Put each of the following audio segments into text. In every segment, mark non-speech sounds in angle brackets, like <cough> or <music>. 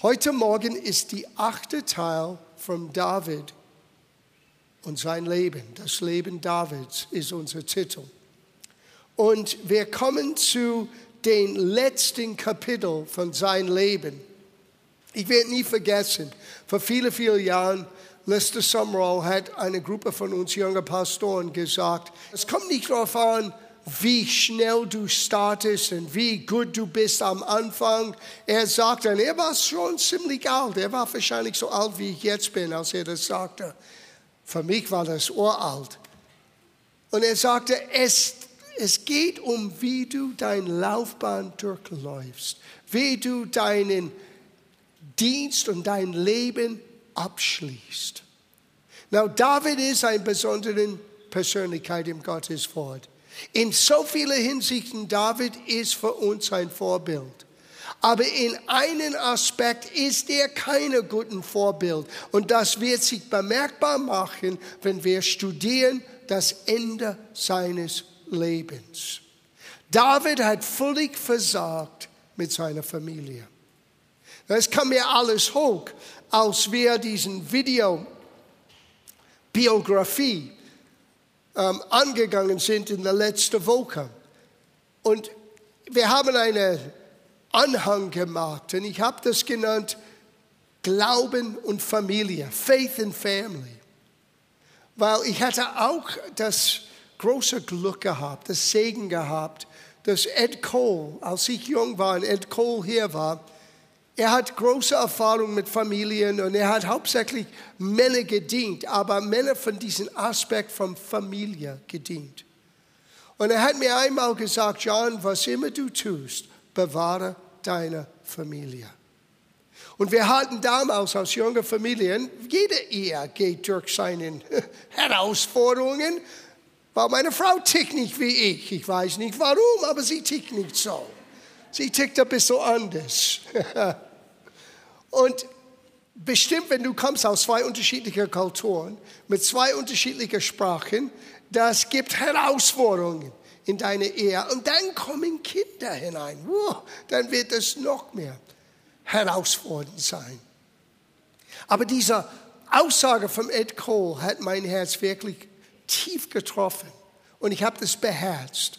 Heute Morgen ist die achte Teil von David und sein Leben. Das Leben Davids ist unser Titel. Und wir kommen zu den letzten Kapitel von seinem Leben. Ich werde nie vergessen, vor vielen, vielen Jahren, Lester Summerall hat eine Gruppe von uns jungen Pastoren gesagt, es kommt nicht darauf an, wie schnell du startest und wie gut du bist am Anfang. Er sagte, und er war schon ziemlich alt, er war wahrscheinlich so alt, wie ich jetzt bin, als er das sagte. Für mich war das uralt. Und er sagte, es, es geht um, wie du deine Laufbahn durchläufst, wie du deinen Dienst und dein Leben abschließt. Now, David ist eine besondere Persönlichkeit im Gotteswort. In so vielen Hinsichten, David ist für uns ein Vorbild. Aber in einem Aspekt ist er kein guten Vorbild. Und das wird sich bemerkbar machen, wenn wir studieren das Ende seines Lebens. David hat völlig versagt mit seiner Familie. Es kam mir alles hoch, als wir diesen Video Biografie ähm, angegangen sind in der letzten Woche. Und wir haben einen Anhang gemacht und ich habe das genannt Glauben und Familie, Faith and Family. Weil ich hatte auch das große Glück gehabt, das Segen gehabt, dass Ed Cole, als ich jung war und Ed Cole hier war, er hat große Erfahrung mit Familien und er hat hauptsächlich Männer gedient, aber Männer von diesem Aspekt von Familie gedient. Und er hat mir einmal gesagt, John, was immer du tust, bewahre deine Familie. Und wir hatten damals als junge Familien, jede Ehe geht durch seine <laughs> Herausforderungen, weil meine Frau tickt nicht wie ich. Ich weiß nicht warum, aber sie tickt nicht so. Sie tickt ein bisschen anders. <laughs> Und bestimmt, wenn du kommst aus zwei unterschiedlichen Kulturen, mit zwei unterschiedlichen Sprachen, das gibt Herausforderungen in deine Ehe. Und dann kommen Kinder hinein. Wow, dann wird es noch mehr herausfordernd sein. Aber diese Aussage von Ed Cole hat mein Herz wirklich tief getroffen. Und ich habe das beherzt.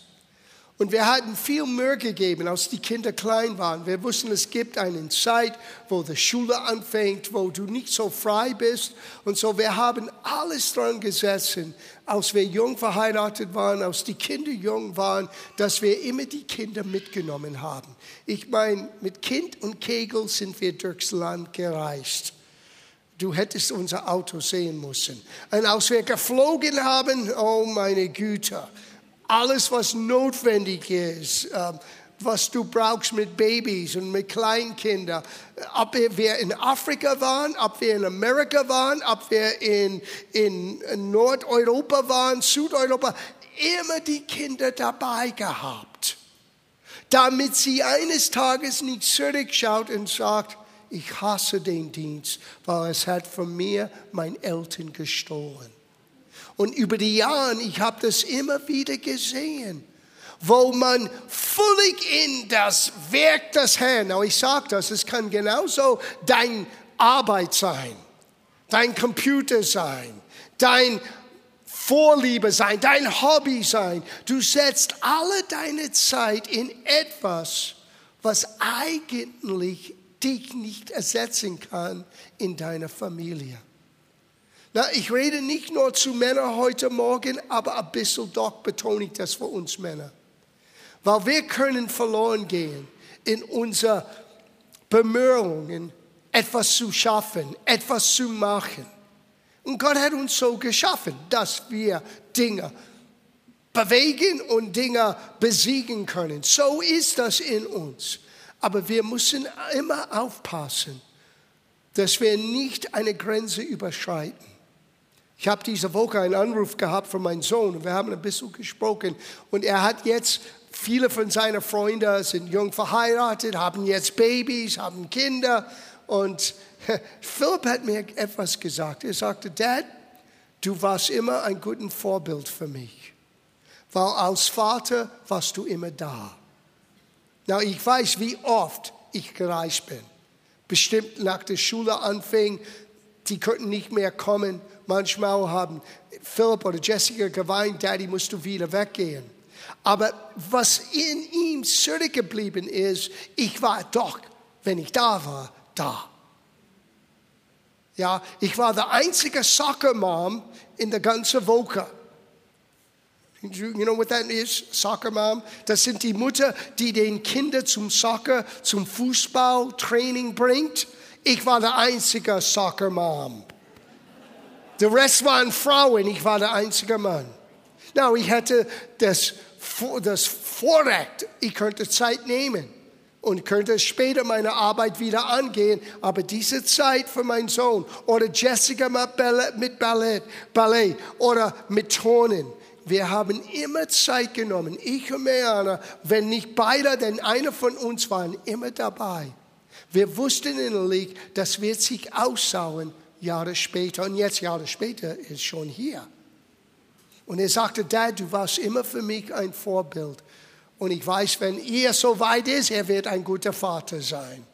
Und wir hatten viel Mühe gegeben, als die Kinder klein waren. Wir wussten, es gibt eine Zeit, wo die Schule anfängt, wo du nicht so frei bist. Und so, wir haben alles dran gesessen, als wir jung verheiratet waren, als die Kinder jung waren, dass wir immer die Kinder mitgenommen haben. Ich meine, mit Kind und Kegel sind wir durchs Land gereist. Du hättest unser Auto sehen müssen. Und als wir geflogen haben, oh meine Güte, alles, was notwendig ist, ähm, was du brauchst mit Babys und mit Kleinkindern. Ob wir in Afrika waren, ob wir in Amerika waren, ob wir in, in Nordeuropa waren, Südeuropa, immer die Kinder dabei gehabt. Damit sie eines Tages nicht zurückschaut und sagt, ich hasse den Dienst, weil es hat von mir mein Eltern gestohlen. Und über die Jahre, ich habe das immer wieder gesehen, wo man völlig in das Werk des Herrn, now ich sage das, es kann genauso dein Arbeit sein, dein Computer sein, dein Vorliebe sein, dein Hobby sein. Du setzt alle deine Zeit in etwas, was eigentlich dich nicht ersetzen kann in deiner Familie. Na, ich rede nicht nur zu Männern heute Morgen, aber ein bisschen doch betone ich das für uns Männer. Weil wir können verloren gehen in unserer Bemühungen, etwas zu schaffen, etwas zu machen. Und Gott hat uns so geschaffen, dass wir Dinge bewegen und Dinge besiegen können. So ist das in uns. Aber wir müssen immer aufpassen, dass wir nicht eine Grenze überschreiten. Ich habe diese Woche einen Anruf gehabt von meinem Sohn und wir haben ein bisschen gesprochen. Und er hat jetzt, viele von seinen Freunden sind jung verheiratet, haben jetzt Babys, haben Kinder. Und <laughs> Philipp hat mir etwas gesagt. Er sagte, Dad, du warst immer ein gutes Vorbild für mich. Weil als Vater warst du immer da. Na, ich weiß, wie oft ich gereist bin. bestimmt nach der Schule anfing, die könnten nicht mehr kommen. Manchmal haben Philipp oder Jessica geweint, Daddy, musst du wieder weggehen. Aber was in ihm zurückgeblieben ist, ich war doch, wenn ich da war, da. Ja, ich war der einzige Soccer Mom in der ganzen Woche. You know what that is? Soccer Mom? Das sind die Mutter, die den Kindern zum Soccer, zum Fußball, Training bringt. Ich war der einzige Soccer Mom. Der Rest waren Frauen, ich war der einzige Mann. Now, ich hatte das, das Vorrecht, ich könnte Zeit nehmen und könnte später meine Arbeit wieder angehen, aber diese Zeit für meinen Sohn oder Jessica mit Ballett, Ballett oder mit Turnen, wir haben immer Zeit genommen, ich und Meana, wenn nicht beide, denn einer von uns waren immer dabei. Wir wussten innerlich, das wird sich aussauen Jahre später. Und jetzt Jahre später ist schon hier. Und er sagte, Dad, du warst immer für mich ein Vorbild. Und ich weiß, wenn er so weit ist, er wird ein guter Vater sein.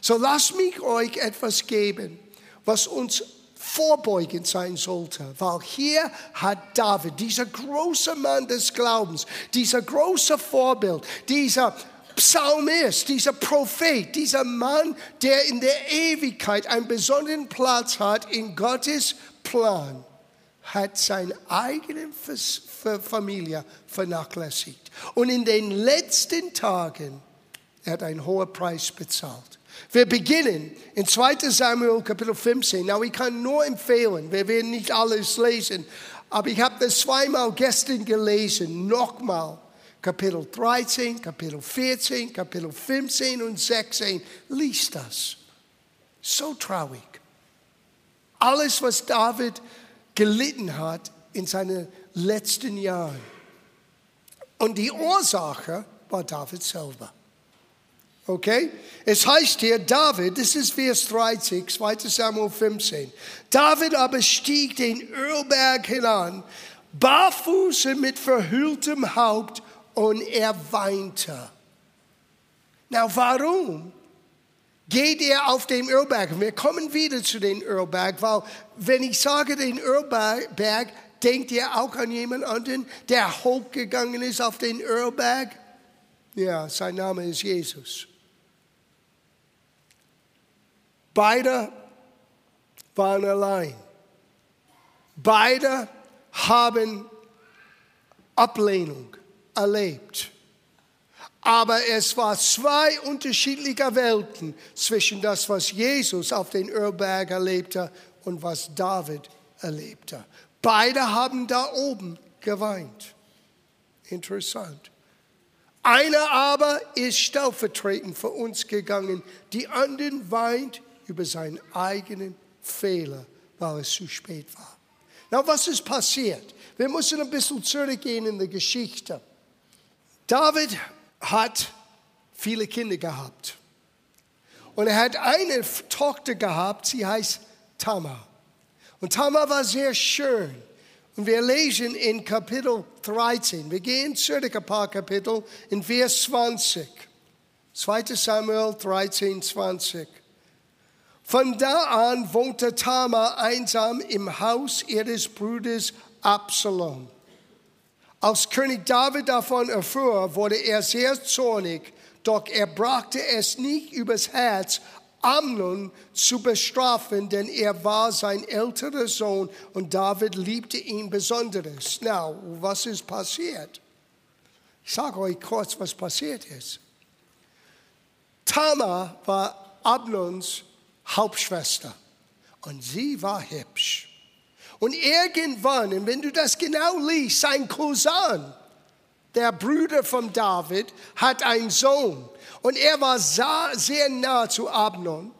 So lasst mich euch etwas geben, was uns vorbeugend sein sollte, weil hier hat David, dieser große Mann des Glaubens, dieser große Vorbild, dieser Psalmist, dieser Prophet, dieser Mann, der in der Ewigkeit einen besonderen Platz hat in Gottes Plan, hat seine eigene Familie vernachlässigt. Und in den letzten Tagen er hat einen hohen Preis bezahlt. Wir beginnen in 2 Samuel Kapitel 15. Na, ich kann nur empfehlen, wir werden nicht alles lesen, aber ich habe das zweimal gestern gelesen, nochmal. Kapitel 13, Kapitel 14, Kapitel 15 und 16. Lies das. So traurig. Alles, was David gelitten hat in seinen letzten Jahren. Und die Ursache war David selber. Okay? Es heißt hier, David, das ist Vers 30, 2 Samuel 15. David aber stieg den Ölberg hinan, barfuß und mit verhülltem Haupt und er weinte. Na, warum geht er auf den Ölberg? Wir kommen wieder zu den Ölberg, weil wenn ich sage den Ölberg, denkt ihr auch an jemand anderen, der hochgegangen ist auf den Ölberg? Ja, sein Name ist Jesus. Beide waren allein. Beide haben Ablehnung erlebt. Aber es war zwei unterschiedliche Welten zwischen das, was Jesus auf den Ölberg erlebte und was David erlebte. Beide haben da oben geweint. Interessant. Einer aber ist stellvertretend für uns gegangen, die anderen weint über seinen eigenen Fehler, weil es zu spät war. Na, was ist passiert? Wir müssen ein bisschen zurückgehen in der Geschichte. David hat viele Kinder gehabt. Und er hat eine Tochter gehabt, sie heißt Tamar. Und Tamar war sehr schön. Und wir lesen in Kapitel 13, wir gehen zurück ein paar Kapitel, in Vers 20. 2 Samuel 13, 20. Von da an wohnte Tamar einsam im Haus ihres Bruders Absalom. Als König David davon erfuhr, wurde er sehr zornig, doch er brachte es nicht übers Herz, Amnon zu bestrafen, denn er war sein älterer Sohn und David liebte ihn besonderes. Now, was ist passiert? Ich sage euch kurz, was passiert ist. Tamar war Amnons Hauptschwester und sie war hübsch. Und irgendwann, und wenn du das genau liest, sein Cousin, der Bruder von David, hat einen Sohn. Und er war sehr nah zu Abnon.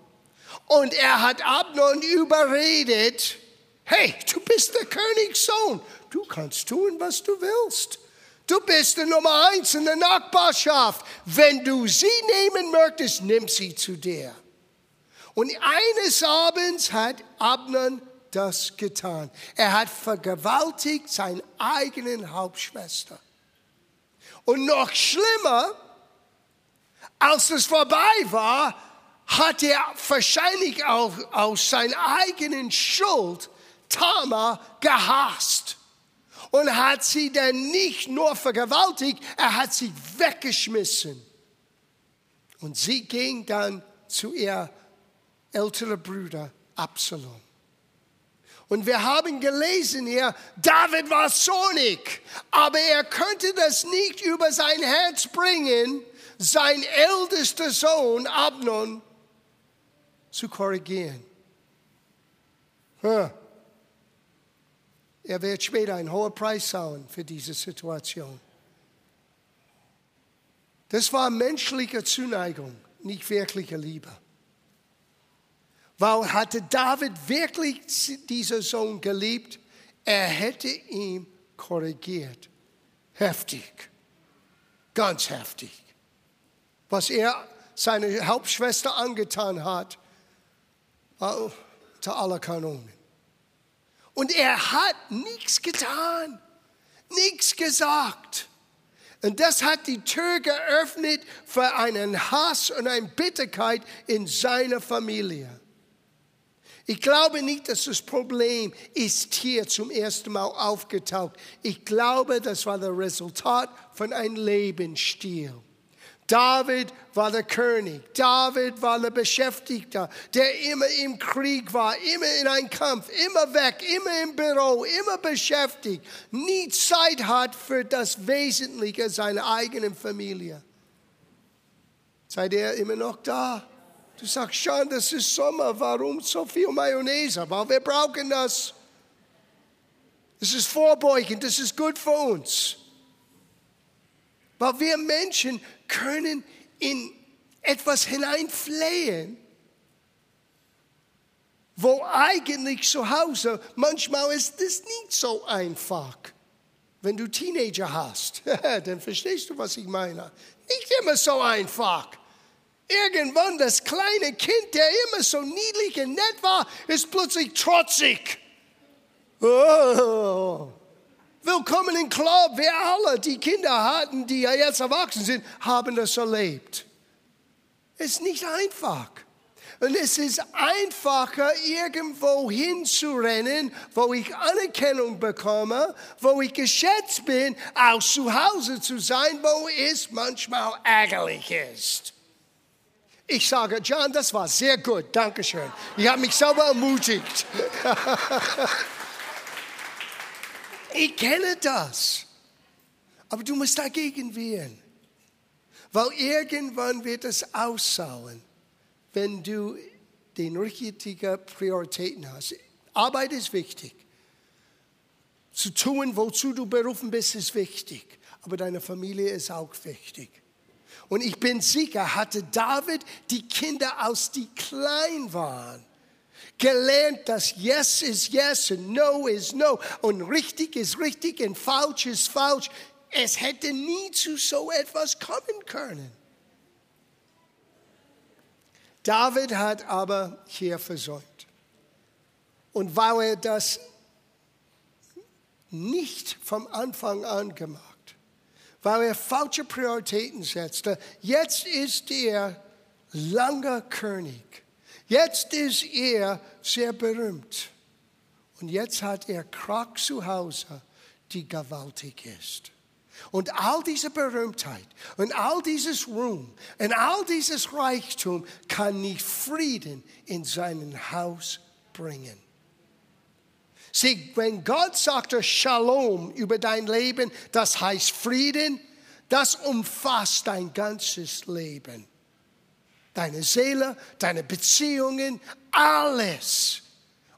Und er hat Abnon überredet, hey, du bist der Königssohn. Du kannst tun, was du willst. Du bist der Nummer eins in der Nachbarschaft. Wenn du sie nehmen möchtest, nimm sie zu dir. Und eines Abends hat Abnon das getan. Er hat vergewaltigt seine eigenen Hauptschwester. Und noch schlimmer, als es vorbei war, hat er wahrscheinlich auch aus seiner eigenen Schuld Tamar gehasst und hat sie dann nicht nur vergewaltigt, er hat sie weggeschmissen. Und sie ging dann zu ihr älteren Bruder Absalom. Und wir haben gelesen hier, David war zornig, aber er könnte das nicht über sein Herz bringen, sein ältester Sohn Abnon zu korrigieren. Er wird später einen hohen Preis zahlen für diese Situation. Das war menschliche Zuneigung, nicht wirkliche Liebe. Weil hatte David wirklich diesen Sohn geliebt, er hätte ihn korrigiert. Heftig, ganz heftig. Was er seiner Hauptschwester angetan hat, war zu aller Kanonen. Und er hat nichts getan, nichts gesagt. Und das hat die Tür geöffnet für einen Hass und eine Bitterkeit in seiner Familie. Ich glaube nicht, dass das Problem ist hier zum ersten Mal aufgetaucht. Ich glaube, das war das Resultat von einem Lebensstil. David war der König. David war der Beschäftigte, der immer im Krieg war, immer in einem Kampf, immer weg, immer im Büro, immer beschäftigt, nie Zeit hat für das Wesentliche seiner eigenen Familie. Seid ihr immer noch da? Du sagst, schon, das ist Sommer, warum so viel Mayonnaise? Weil wir brauchen das. Das ist vorbeugend, das ist gut für uns. Weil wir Menschen können in etwas hineinflehen, wo eigentlich zu Hause manchmal ist es nicht so einfach. Wenn du Teenager hast, <laughs> dann verstehst du, was ich meine. Nicht immer so einfach. Irgendwann das kleine Kind, der immer so niedlich und nett war, ist plötzlich trotzig. Oh. Willkommen im Club. Wir alle, die Kinder hatten, die ja jetzt erwachsen sind, haben das erlebt. Es ist nicht einfach. Und es ist einfacher, irgendwo hinzurennen, wo ich Anerkennung bekomme, wo ich geschätzt bin, als zu Hause zu sein, wo es manchmal ärgerlich ist. Ich sage, John, das war sehr gut, Dankeschön. Ich habe mich selber ermutigt. <laughs> ich kenne das. Aber du musst dagegen wehren. Weil irgendwann wird es aussauen, wenn du den richtigen Prioritäten hast. Arbeit ist wichtig. Zu tun, wozu du berufen bist, ist wichtig. Aber deine Familie ist auch wichtig. Und ich bin sicher, hatte David die Kinder aus, die klein waren, gelernt, dass Yes ist Yes und No ist No und richtig ist richtig und falsch ist falsch. Es hätte nie zu so etwas kommen können. David hat aber hier versäumt. Und weil er das nicht vom Anfang an gemacht weil er falsche Prioritäten setzte. Jetzt ist er langer König. Jetzt ist er sehr berühmt. Und jetzt hat er Krach zu Hause, die gewaltig ist. Und all diese Berühmtheit und all dieses Ruhm und all dieses Reichtum kann nicht Frieden in sein Haus bringen. Sieh, wenn Gott sagte Shalom über dein Leben, das heißt Frieden, das umfasst dein ganzes Leben. Deine Seele, deine Beziehungen, alles.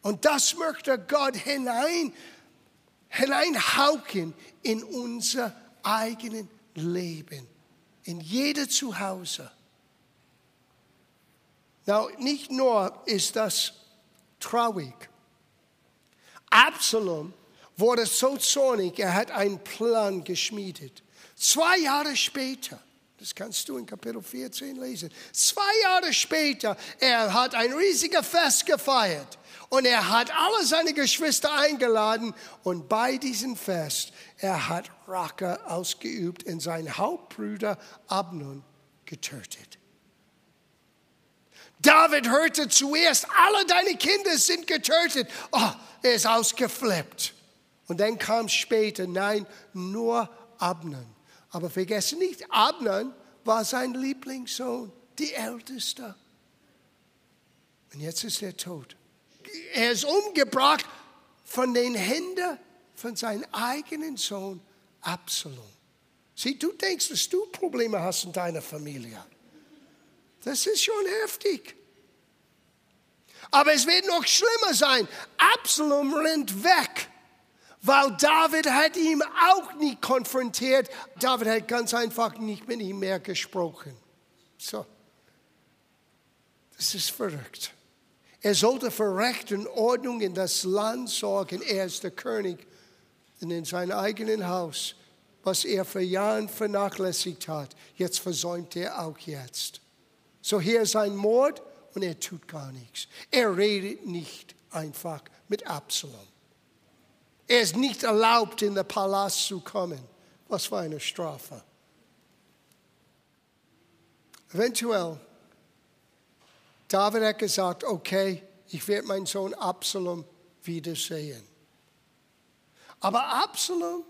Und das möchte Gott hinein, hineinhauchen in unser eigenes Leben, in jede Zuhause. Now, nicht nur ist das traurig, Absalom wurde so zornig, er hat einen Plan geschmiedet. Zwei Jahre später, das kannst du in Kapitel 14 lesen, zwei Jahre später, er hat ein riesiges Fest gefeiert und er hat alle seine Geschwister eingeladen und bei diesem Fest, er hat Rache ausgeübt und seinen Hauptbruder Abnon getötet. David hörte zuerst, alle deine Kinder sind getötet. Oh, er ist ausgeflippt. Und dann kam später, nein, nur Abner. Aber vergesse nicht, Abner war sein Lieblingssohn, die Älteste. Und jetzt ist er tot. Er ist umgebracht von den Händen von seinem eigenen Sohn Absalom. Sieh, du denkst, dass du Probleme hast in deiner Familie. Das ist schon heftig. Aber es wird noch schlimmer sein. Absalom rennt weg, weil David hat ihn auch nicht konfrontiert. David hat ganz einfach nicht mit ihm mehr gesprochen. So. Das ist verrückt. Er sollte für Recht und Ordnung in das Land sorgen. Er ist der König. Und in seinem eigenen Haus, was er für Jahre vernachlässigt hat, jetzt versäumt er auch jetzt. So hier ist ein Mord und er tut gar nichts. Er redet nicht einfach mit Absalom. Er ist nicht erlaubt, in den Palast zu kommen. Was für eine Strafe. Eventuell, David hat gesagt, okay, ich werde meinen Sohn Absalom wiedersehen. Aber Absalom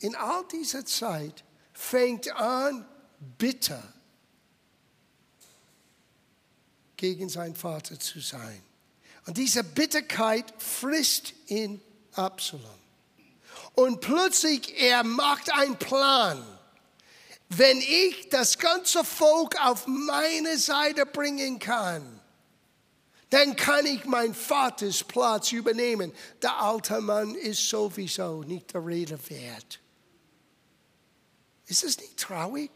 in all dieser Zeit fängt an, bitter gegen seinen Vater zu sein. Und diese Bitterkeit frisst in Absalom. Und plötzlich, er macht einen Plan. Wenn ich das ganze Volk auf meine Seite bringen kann, dann kann ich mein Vaters Platz übernehmen. Der alte Mann ist sowieso nicht der Rede wert. Ist es nicht traurig?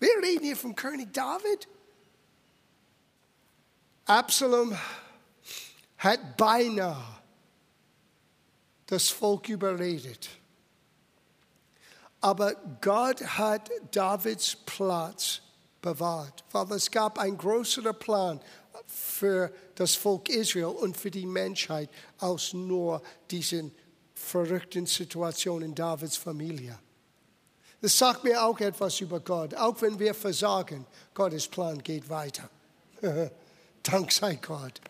Wir reden hier vom König David. Absalom hat beinahe das Volk überredet. Aber Gott hat Davids Platz bewahrt, weil es gab einen größeren Plan für das Volk Israel und für die Menschheit aus nur diesen verrückten Situationen in Davids Familie. Das sagt mir auch etwas über Gott. Auch wenn wir versagen, Gottes Plan geht weiter. <laughs> Dank sei Gott.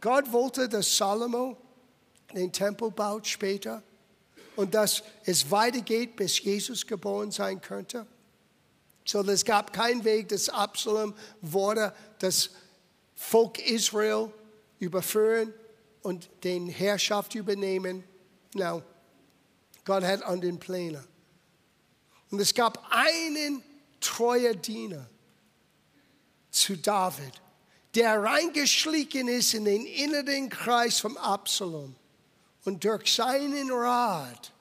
Gott wollte, dass Salomo den Tempel baut später und dass es weitergeht, bis Jesus geboren sein könnte. So, es gab keinen Weg, dass Absalom wurde das Volk Israel überführen und den Herrschaft übernehmen. No. Gott hat an den Plänen. Und es gab einen treuen Diener zu David, der reingeschlichen ist in den inneren Kreis von Absalom. Und durch seinen Rat,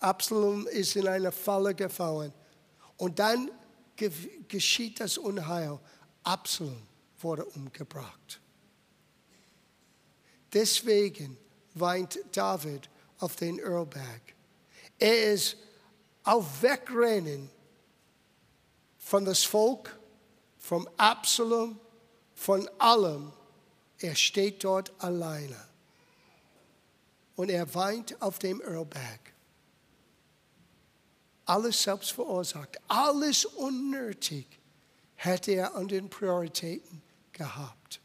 Absalom ist in eine Falle gefallen und dann geschieht das Unheil. Absalom wurde umgebracht. Deswegen weint David auf den Earlberg. Er ist auf Wegrennen von das Volk, vom Absalom, von allem. Er steht dort alleine. Und er weint auf dem Earlberg alles selbst verursacht, alles unnötig hätte er an den Prioritäten gehabt.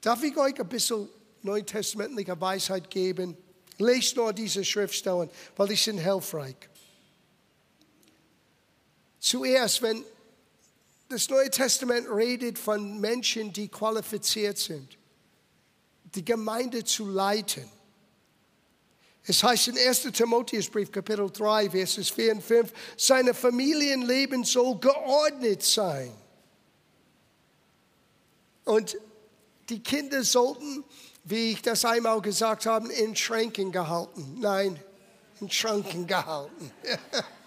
Darf ich euch ein bisschen neutestamentliche Weisheit geben? Lest nur diese Schriftstellen, weil die sind hilfreich. Zuerst, wenn das Neue Testament redet von Menschen, die qualifiziert sind, die Gemeinde zu leiten, es heißt in 1. Timotheusbrief, Kapitel 3, Verses 4 und 5, seine Familienleben soll geordnet sein. Und die Kinder sollten, wie ich das einmal gesagt habe, in Schränken gehalten. Nein, in Schranken gehalten. <laughs>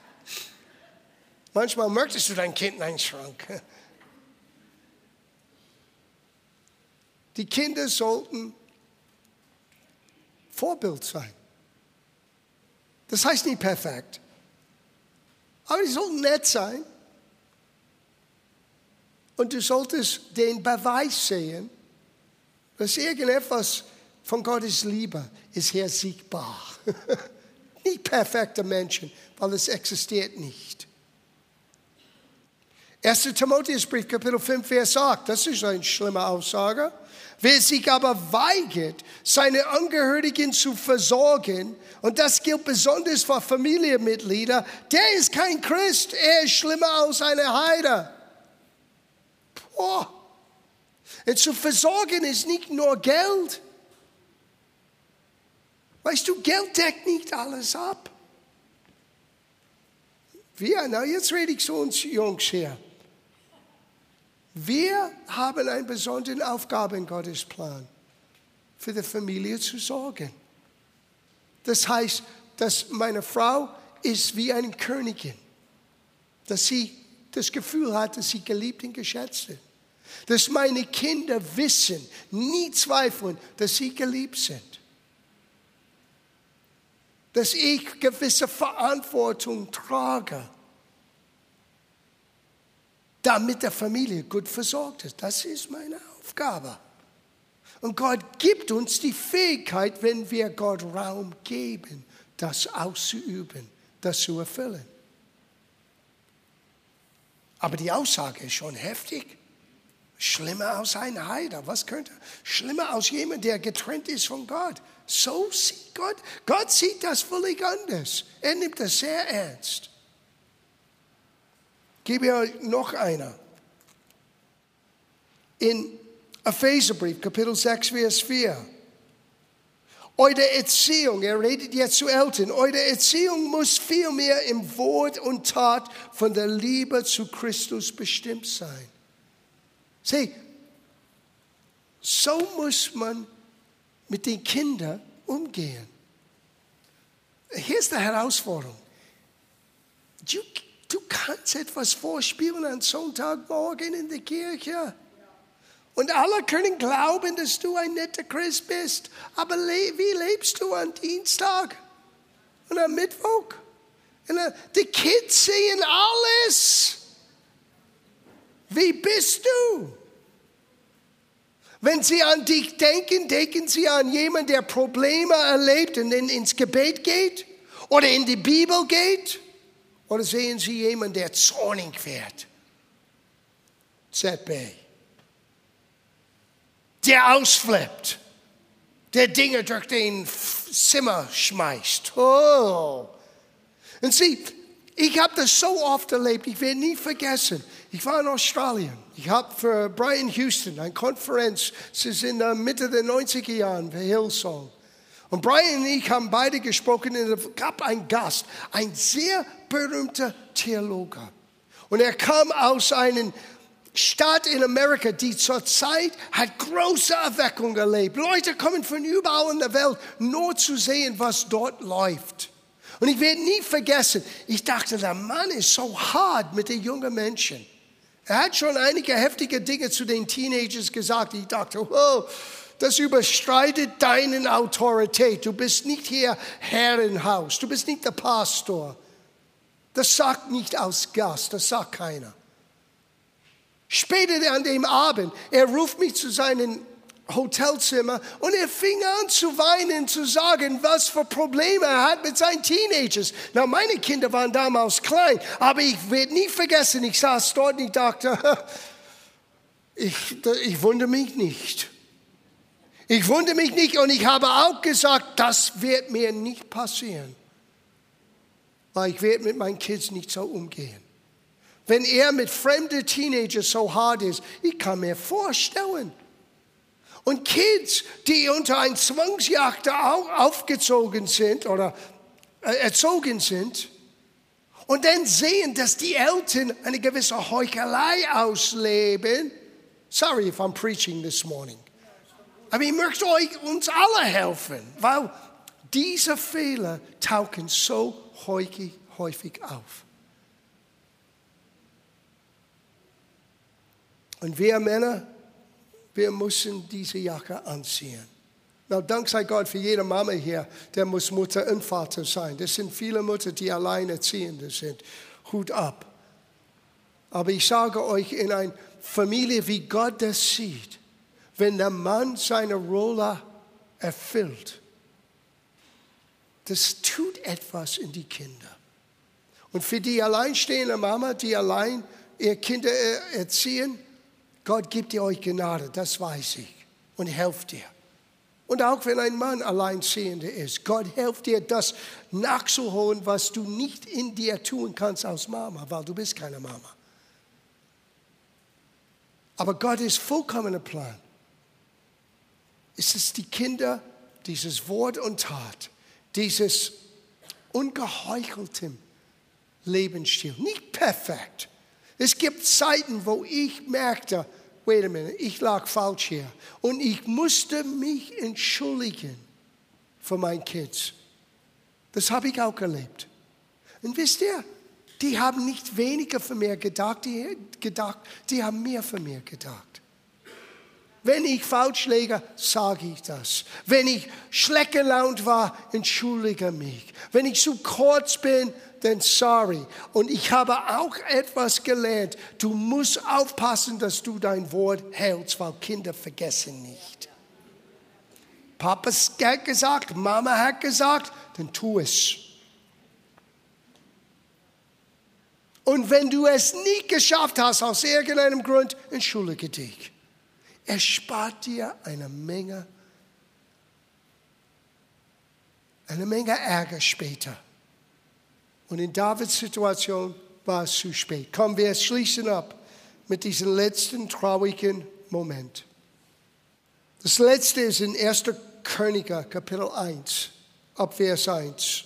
Manchmal möchtest du dein Kind in einen Schrank. Die Kinder sollten Vorbild sein. Das heißt nicht perfekt. Aber die sollten nett sein. Und du solltest den Beweis sehen, dass irgendetwas von Gottes Liebe ist hier sichtbar. <laughs> nicht perfekte Menschen, weil es existiert nicht. 1. Timotheusbrief, Kapitel 5, Vers 8, das ist eine schlimme Aussage. Wer sich aber weigert, seine Angehörigen zu versorgen, und das gilt besonders für Familienmitglieder, der ist kein Christ, er ist schlimmer als eine Heide. Boah. Und zu versorgen ist nicht nur Geld. Weißt du, Geld deckt nicht alles ab. Wir, na jetzt rede ich zu uns Jungs hier. Wir haben eine besondere Aufgabe in Gottes Plan, für die Familie zu sorgen. Das heißt, dass meine Frau ist wie eine Königin, dass sie das Gefühl hat, dass sie geliebt und geschätzt ist. Dass meine Kinder wissen, nie zweifeln, dass sie geliebt sind. Dass ich gewisse Verantwortung trage damit der Familie gut versorgt ist. Das ist meine Aufgabe. Und Gott gibt uns die Fähigkeit, wenn wir Gott Raum geben, das auszuüben, das zu erfüllen. Aber die Aussage ist schon heftig. Schlimmer als ein Heider. Was könnte? Schlimmer als jemand, der getrennt ist von Gott. So sieht Gott. Gott sieht das völlig anders. Er nimmt das sehr ernst. Gebe euch noch einer. In Epheserbrief, Kapitel 6, Vers 4. Eure Erziehung, er redet jetzt zu Eltern, eure Erziehung muss vielmehr im Wort und Tat von der Liebe zu Christus bestimmt sein. Sieh, so muss man mit den Kindern umgehen. Hier ist die Herausforderung. Du kannst etwas vorspielen am Sonntagmorgen in der Kirche. Und alle können glauben, dass du ein netter Christ bist. Aber wie lebst du am Dienstag und am Mittwoch? Und äh, die Kids sehen alles. Wie bist du? Wenn sie an dich denken, denken sie an jemanden, der Probleme erlebt und ins Gebet geht oder in die Bibel geht. Oder sehen Sie jemanden, der zornig wird? ZB. Der ausflippt. Der Dinge durch den Zimmer schmeißt. Oh. Und Sie, ich habe das so oft erlebt, ich werde nie vergessen. Ich war in Australien. Ich habe für Brian Houston eine Konferenz, es ist in der Mitte der 90er Jahren, für Hillsong. Und Brian und ich haben beide gesprochen es gab einen Gast, ein sehr berühmter Theologe. Und er kam aus einer Stadt in Amerika, die zurzeit hat große Erweckung erlebt. Leute kommen von überall in der Welt, nur zu sehen, was dort läuft. Und ich werde nie vergessen, ich dachte, der Mann ist so hart mit den jungen Menschen. Er hat schon einige heftige Dinge zu den Teenagers gesagt. Ich dachte, oh, das überstreitet deine Autorität. Du bist nicht hier Herrenhaus. Du bist nicht der Pastor. Das sagt nicht aus Gast. Das sagt keiner. Später an dem Abend, er ruft mich zu seinem Hotelzimmer und er fing an zu weinen, zu sagen, was für Probleme er hat mit seinen Teenagers. Na, meine Kinder waren damals klein, aber ich werde nie vergessen, ich saß dort und ich dachte, <laughs> ich, ich wundere mich nicht. Ich wundere mich nicht und ich habe auch gesagt, das wird mir nicht passieren. Weil ich werde mit meinen Kids nicht so umgehen. Wenn er mit fremden Teenagers so hart ist, ich kann mir vorstellen. Und Kids, die unter ein Zwangsjagd aufgezogen sind oder äh, erzogen sind und dann sehen, dass die Eltern eine gewisse Heuchelei ausleben. Sorry if I'm preaching this morning. Aber ich möchte euch uns alle helfen, weil diese Fehler tauchen so häufig, häufig auf. Und wir Männer, wir müssen diese Jacke anziehen. Na, Dank sei Gott für jede Mama hier, der muss Mutter und Vater sein. Das sind viele Mütter, die alleinerziehende sind. Hut ab. Aber ich sage euch, in einer Familie, wie Gott das sieht, wenn der Mann seine Rolle erfüllt, das tut etwas in die Kinder. Und für die alleinstehende Mama, die allein ihr Kinder erziehen, Gott gibt ihr euch Gnade, das weiß ich, und helft dir. Und auch wenn ein Mann alleinstehender ist, Gott hilft dir, das nachzuholen, was du nicht in dir tun kannst als Mama, weil du bist keine Mama. Aber Gott ist vollkommener Plan. Es ist die Kinder, dieses Wort und Tat, dieses ungeheuchelten Lebensstil. Nicht perfekt. Es gibt Zeiten, wo ich merkte, wait a minute, ich lag falsch hier. Und ich musste mich entschuldigen für meine Kids. Das habe ich auch erlebt. Und wisst ihr, die haben nicht weniger für mir gedacht, die, gedacht, die haben mehr für mir gedacht. Wenn ich falsch lege, sage ich das. Wenn ich schlecht gelaunt war, entschuldige mich. Wenn ich zu kurz bin, then sorry. Und ich habe auch etwas gelernt. Du musst aufpassen, dass du dein Wort hältst, weil Kinder vergessen nicht. Papa hat gesagt, Mama hat gesagt, dann tu es. Und wenn du es nicht geschafft hast, aus irgendeinem Grund, entschuldige dich. Es spart dir eine Menge, eine Menge Ärger später. Und in Davids Situation war es zu spät. Kommen wir schließen ab mit diesem letzten traurigen Moment. Das letzte ist in 1. Könige, Kapitel 1, ab Vers 1.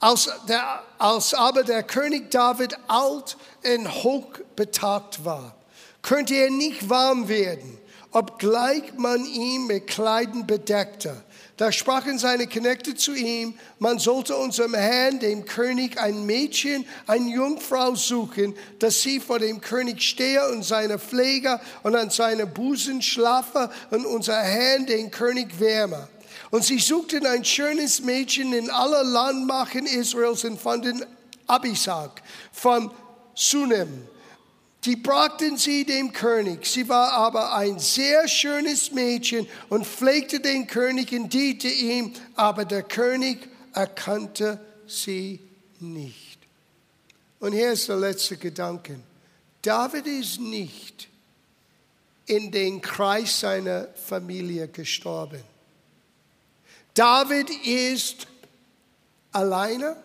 Als, der, als aber der König David alt und hochbetagt war, konnte er nicht warm werden, obgleich man ihn mit Kleidern bedeckte. Da sprachen seine Knechte zu ihm, man sollte unserem Herrn, dem König, ein Mädchen, eine Jungfrau suchen, dass sie vor dem König stehe und seine Pfleger und an seine Busen schlafe und unser Herrn, den König, wärme. Und sie suchten ein schönes Mädchen in aller Landmachen Israels und fanden Abisag von Sunem die brachten sie dem König. Sie war aber ein sehr schönes Mädchen und pflegte den König und diente ihm, aber der König erkannte sie nicht. Und hier ist der letzte Gedanke. David ist nicht in den Kreis seiner Familie gestorben. David ist alleine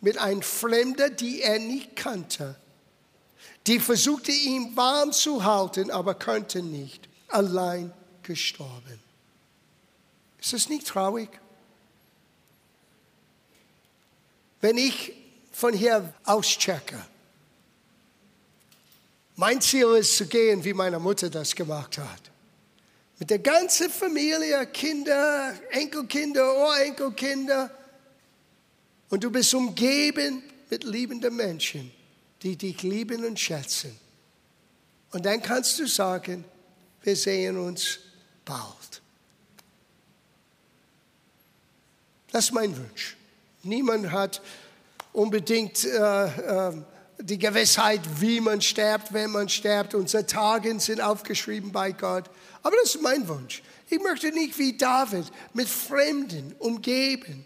mit einem Fremder, die er nicht kannte die versuchte ihn warm zu halten, aber konnte nicht. Allein gestorben. Ist das nicht traurig? Wenn ich von hier aus checke, mein Ziel ist zu gehen, wie meine Mutter das gemacht hat. Mit der ganzen Familie, Kinder, Enkelkinder, Urenkelkinder. Und du bist umgeben mit liebenden Menschen die dich lieben und schätzen. Und dann kannst du sagen, wir sehen uns bald. Das ist mein Wunsch. Niemand hat unbedingt äh, äh, die Gewissheit, wie man stirbt, wenn man stirbt. Unsere Tage sind aufgeschrieben bei Gott. Aber das ist mein Wunsch. Ich möchte nicht wie David mit Fremden umgeben.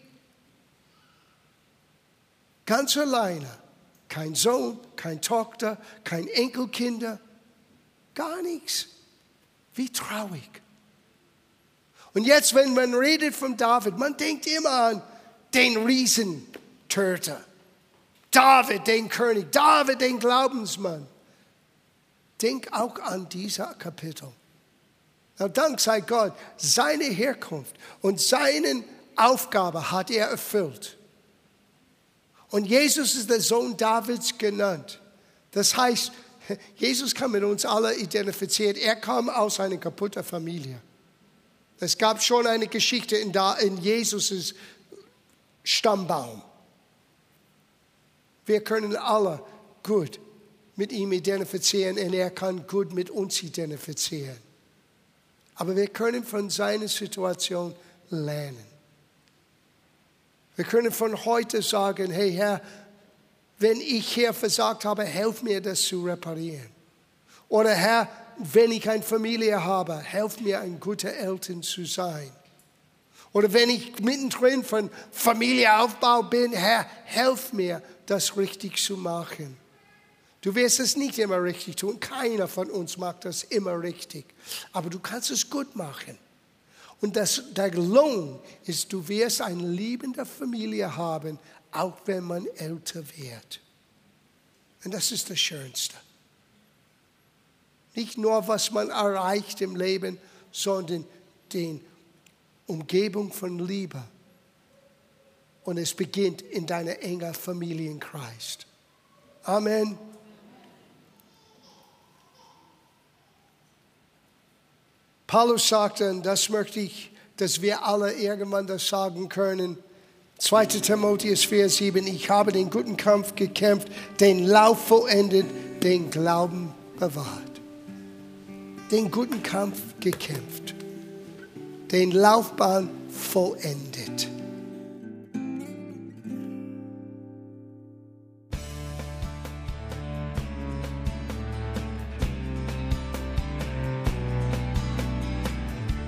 Ganz alleine kein Sohn, kein Tochter, kein Enkelkinder, gar nichts. Wie traurig. Und jetzt, wenn man redet von David, man denkt immer an den Riesentöter. David, den König, David, den Glaubensmann. Denk auch an dieser Kapitel. Na, Dank sei Gott, seine Herkunft und seine Aufgabe hat er erfüllt. Und Jesus ist der Sohn Davids genannt. Das heißt, Jesus kann mit uns alle identifiziert. Er kam aus einer kaputten Familie. Es gab schon eine Geschichte in, da, in Jesus' Stammbaum. Wir können alle gut mit ihm identifizieren und er kann gut mit uns identifizieren. Aber wir können von seiner Situation lernen. Wir können von heute sagen, hey Herr, wenn ich hier versagt habe, helf mir das zu reparieren. Oder Herr, wenn ich eine Familie habe, helf mir ein guter Eltern zu sein. Oder wenn ich mittendrin von Familieaufbau bin, Herr, helf mir, das richtig zu machen. Du wirst es nicht immer richtig tun. Keiner von uns macht das immer richtig. Aber du kannst es gut machen. Und das, der Lohn ist, du wirst eine liebende Familie haben, auch wenn man älter wird. Und das ist das Schönste. Nicht nur, was man erreicht im Leben, sondern die Umgebung von Liebe. Und es beginnt in deiner engen Familienkreis. Amen. Paulus sagte, und das möchte ich, dass wir alle irgendwann das sagen können, 2. Timotheus 4, 7, ich habe den guten Kampf gekämpft, den Lauf vollendet, den Glauben bewahrt. Den guten Kampf gekämpft, den Laufbahn vollendet.